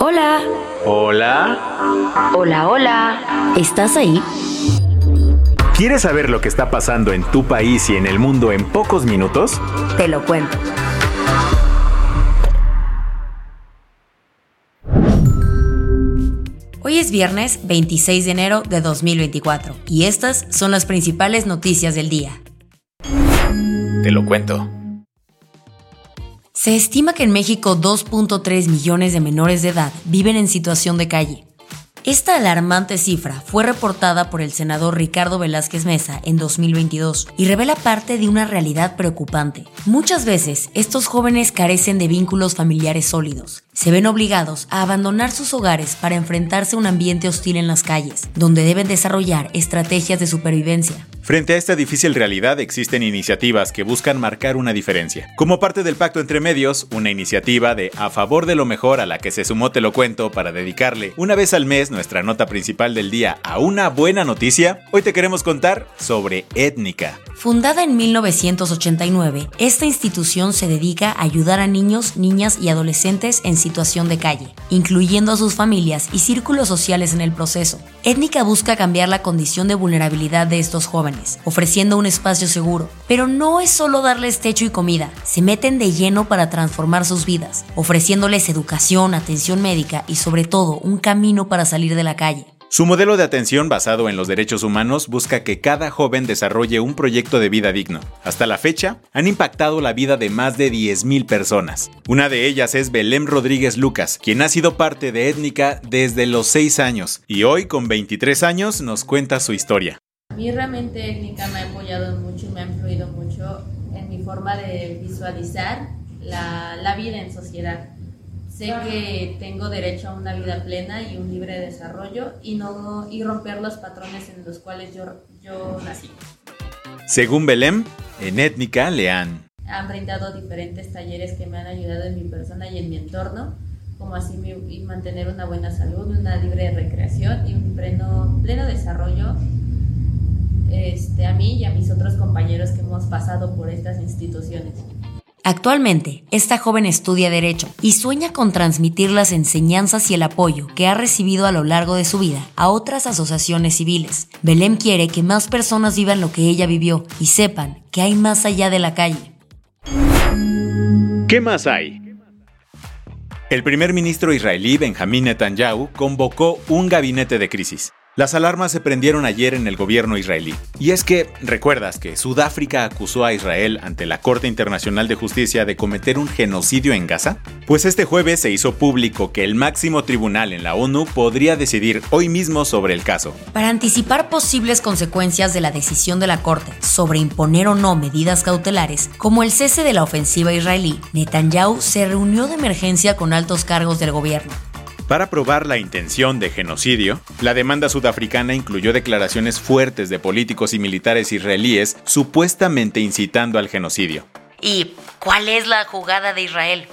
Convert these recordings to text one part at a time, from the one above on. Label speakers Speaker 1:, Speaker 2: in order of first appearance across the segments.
Speaker 1: Hola,
Speaker 2: Hola.
Speaker 1: hola, hola. ¿Estás ahí?
Speaker 2: ¿Quieres saber lo que está pasando en tu país y en el mundo en pocos minutos?
Speaker 1: Te lo cuento. Hoy es viernes 26 de enero de 2024 y estas son las principales noticias del día.
Speaker 2: Te lo cuento.
Speaker 1: Se estima que en México 2.3 millones de menores de edad viven en situación de calle. Esta alarmante cifra fue reportada por el senador Ricardo Velázquez Mesa en 2022 y revela parte de una realidad preocupante. Muchas veces estos jóvenes carecen de vínculos familiares sólidos. Se ven obligados a abandonar sus hogares para enfrentarse a un ambiente hostil en las calles, donde deben desarrollar estrategias de supervivencia.
Speaker 2: Frente a esta difícil realidad existen iniciativas que buscan marcar una diferencia. Como parte del Pacto entre Medios, una iniciativa de A favor de lo mejor a la que se sumó Te lo cuento para dedicarle una vez al mes nuestra nota principal del día a una buena noticia, hoy te queremos contar sobre Étnica.
Speaker 1: Fundada en 1989, esta institución se dedica a ayudar a niños, niñas y adolescentes en situación de calle, incluyendo a sus familias y círculos sociales en el proceso. Étnica busca cambiar la condición de vulnerabilidad de estos jóvenes, ofreciendo un espacio seguro. Pero no es solo darles techo y comida, se meten de lleno para transformar sus vidas, ofreciéndoles educación, atención médica y sobre todo un camino para salir de la calle.
Speaker 2: Su modelo de atención basado en los derechos humanos busca que cada joven desarrolle un proyecto de vida digno. Hasta la fecha, han impactado la vida de más de 10.000 personas. Una de ellas es Belém Rodríguez Lucas, quien ha sido parte de Étnica desde los 6 años y hoy con 23 años nos cuenta su historia.
Speaker 3: Mí realmente étnica me ha apoyado mucho y me ha influido mucho en mi forma de visualizar la, la vida en sociedad. Sé que tengo derecho a una vida plena y un libre desarrollo y, no, y romper los patrones en los cuales yo, yo nací.
Speaker 2: Según Belém, en Étnica le han
Speaker 3: brindado diferentes talleres que me han ayudado en mi persona y en mi entorno, como así mi- y mantener una buena salud, una libre recreación y un pleno, pleno desarrollo este, a mí y a mis otros compañeros que hemos pasado por estas instituciones.
Speaker 1: Actualmente, esta joven estudia Derecho y sueña con transmitir las enseñanzas y el apoyo que ha recibido a lo largo de su vida a otras asociaciones civiles. Belém quiere que más personas vivan lo que ella vivió y sepan que hay más allá de la calle.
Speaker 2: ¿Qué más hay? El primer ministro israelí Benjamín Netanyahu convocó un gabinete de crisis. Las alarmas se prendieron ayer en el gobierno israelí. Y es que, ¿recuerdas que Sudáfrica acusó a Israel ante la Corte Internacional de Justicia de cometer un genocidio en Gaza? Pues este jueves se hizo público que el máximo tribunal en la ONU podría decidir hoy mismo sobre el caso.
Speaker 1: Para anticipar posibles consecuencias de la decisión de la Corte sobre imponer o no medidas cautelares, como el cese de la ofensiva israelí, Netanyahu se reunió de emergencia con altos cargos del gobierno.
Speaker 2: Para probar la intención de genocidio, la demanda sudafricana incluyó declaraciones fuertes de políticos y militares israelíes supuestamente incitando al genocidio.
Speaker 1: ¿Y cuál es la jugada de Israel?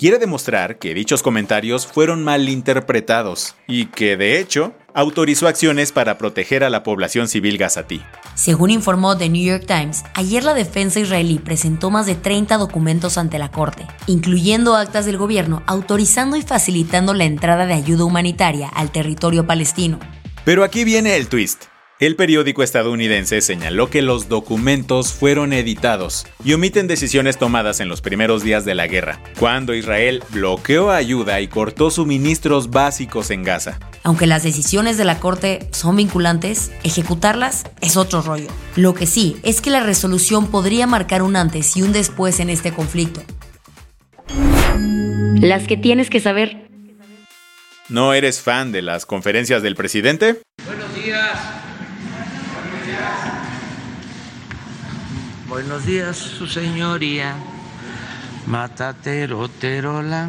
Speaker 2: Quiere demostrar que dichos comentarios fueron malinterpretados y que, de hecho, autorizó acciones para proteger a la población civil gazatí.
Speaker 1: Según informó The New York Times, ayer la defensa israelí presentó más de 30 documentos ante la Corte, incluyendo actas del gobierno autorizando y facilitando la entrada de ayuda humanitaria al territorio palestino.
Speaker 2: Pero aquí viene el twist. El periódico estadounidense señaló que los documentos fueron editados y omiten decisiones tomadas en los primeros días de la guerra, cuando Israel bloqueó ayuda y cortó suministros básicos en Gaza.
Speaker 1: Aunque las decisiones de la Corte son vinculantes, ejecutarlas es otro rollo. Lo que sí es que la resolución podría marcar un antes y un después en este conflicto. Las que tienes que saber.
Speaker 2: ¿No eres fan de las conferencias del presidente?
Speaker 4: Buenos días, su señoría. Matatero, terola.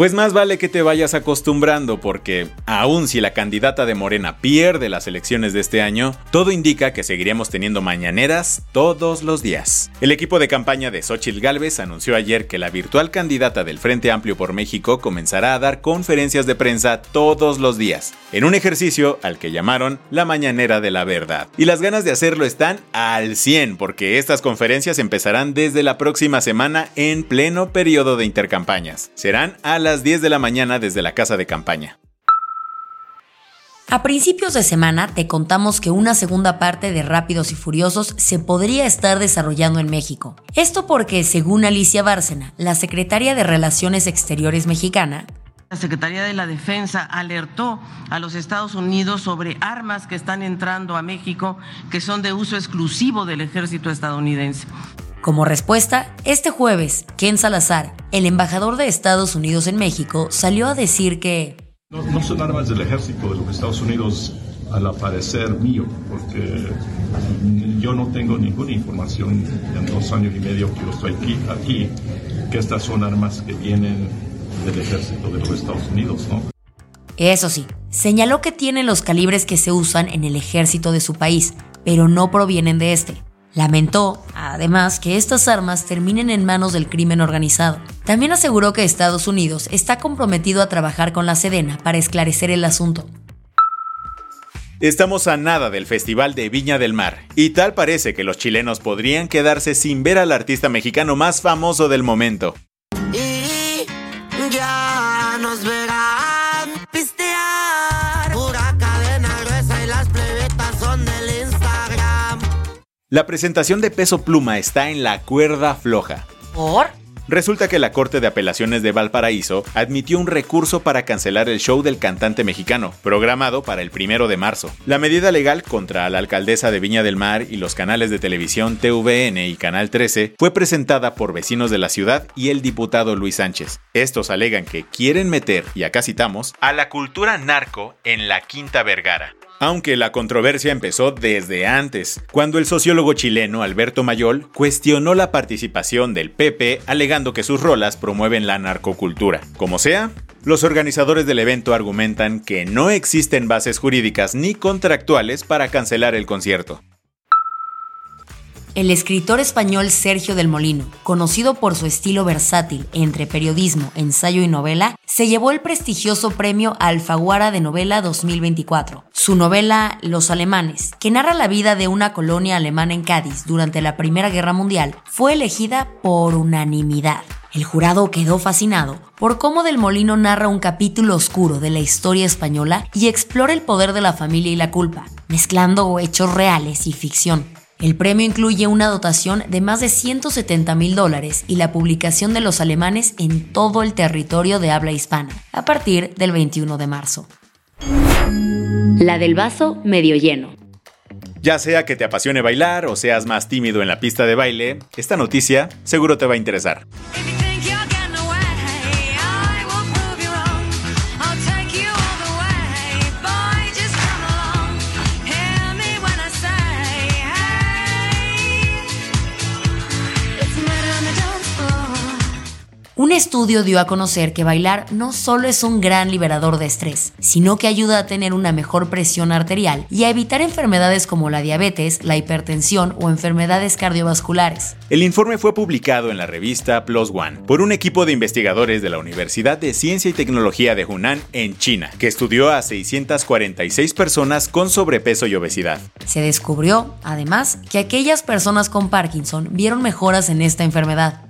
Speaker 2: Pues más vale que te vayas acostumbrando porque, aun si la candidata de Morena pierde las elecciones de este año, todo indica que seguiremos teniendo mañaneras todos los días. El equipo de campaña de Xochitl Gálvez anunció ayer que la virtual candidata del Frente Amplio por México comenzará a dar conferencias de prensa todos los días, en un ejercicio al que llamaron la Mañanera de la Verdad. Y las ganas de hacerlo están al 100 porque estas conferencias empezarán desde la próxima semana en pleno periodo de intercampañas. Serán a la 10 de la mañana desde la casa de campaña.
Speaker 1: A principios de semana te contamos que una segunda parte de Rápidos y Furiosos se podría estar desarrollando en México. Esto porque, según Alicia Bárcena, la secretaria de Relaciones Exteriores mexicana,
Speaker 4: la Secretaría de la Defensa alertó a los Estados Unidos sobre armas que están entrando a México que son de uso exclusivo del ejército estadounidense.
Speaker 1: Como respuesta, este jueves, Ken Salazar, el embajador de Estados Unidos en México, salió a decir que...
Speaker 5: No, son armas del ejército de los Estados Unidos al aparecer mío, porque yo no tengo ninguna información en dos años y medio que yo estoy aquí, aquí que estas son armas que vienen del ejército de los Estados Unidos, ¿no?
Speaker 1: Eso sí, señaló que tienen los calibres que se usan en el ejército de su país, pero no provienen de este. Lamentó, además, que estas armas terminen en manos del crimen organizado. También aseguró que Estados Unidos está comprometido a trabajar con la Sedena para esclarecer el asunto.
Speaker 2: Estamos a nada del Festival de Viña del Mar, y tal parece que los chilenos podrían quedarse sin ver al artista mexicano más famoso del momento. La presentación de Peso Pluma está en la cuerda floja.
Speaker 1: ¿Por?
Speaker 2: Resulta que la Corte de Apelaciones de Valparaíso admitió un recurso para cancelar el show del cantante mexicano, programado para el primero de marzo. La medida legal contra la alcaldesa de Viña del Mar y los canales de televisión TVN y Canal 13 fue presentada por vecinos de la ciudad y el diputado Luis Sánchez. Estos alegan que quieren meter, y acá citamos, a la cultura narco en la Quinta Vergara. Aunque la controversia empezó desde antes, cuando el sociólogo chileno Alberto Mayol cuestionó la participación del PP alegando que sus rolas promueven la narcocultura. Como sea, los organizadores del evento argumentan que no existen bases jurídicas ni contractuales para cancelar el concierto.
Speaker 1: El escritor español Sergio del Molino, conocido por su estilo versátil entre periodismo, ensayo y novela, se llevó el prestigioso premio Alfaguara de Novela 2024. Su novela Los Alemanes, que narra la vida de una colonia alemana en Cádiz durante la Primera Guerra Mundial, fue elegida por unanimidad. El jurado quedó fascinado por cómo Del Molino narra un capítulo oscuro de la historia española y explora el poder de la familia y la culpa, mezclando hechos reales y ficción. El premio incluye una dotación de más de 170 mil dólares y la publicación de los alemanes en todo el territorio de habla hispana, a partir del 21 de marzo. La del vaso medio lleno.
Speaker 2: Ya sea que te apasione bailar o seas más tímido en la pista de baile, esta noticia seguro te va a interesar.
Speaker 1: Estudio dio a conocer que bailar no solo es un gran liberador de estrés, sino que ayuda a tener una mejor presión arterial y a evitar enfermedades como la diabetes, la hipertensión o enfermedades cardiovasculares.
Speaker 2: El informe fue publicado en la revista Plus One por un equipo de investigadores de la Universidad de Ciencia y Tecnología de Hunan en China, que estudió a 646 personas con sobrepeso y obesidad.
Speaker 1: Se descubrió, además, que aquellas personas con Parkinson vieron mejoras en esta enfermedad.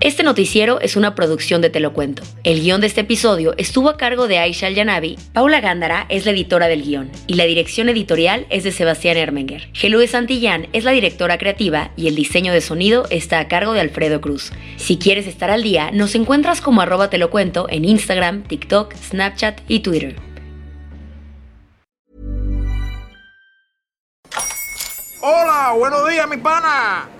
Speaker 1: Este noticiero es una producción de Te lo cuento. El guion de este episodio estuvo a cargo de Aisha Al-Yanabi, Paula Gándara es la editora del guion y la dirección editorial es de Sebastián Ermenger. Gelue Santillán es la directora creativa y el diseño de sonido está a cargo de Alfredo Cruz. Si quieres estar al día, nos encuentras como arroba Te lo cuento en Instagram, TikTok, Snapchat y Twitter.
Speaker 6: Hola, buenos días mi pana.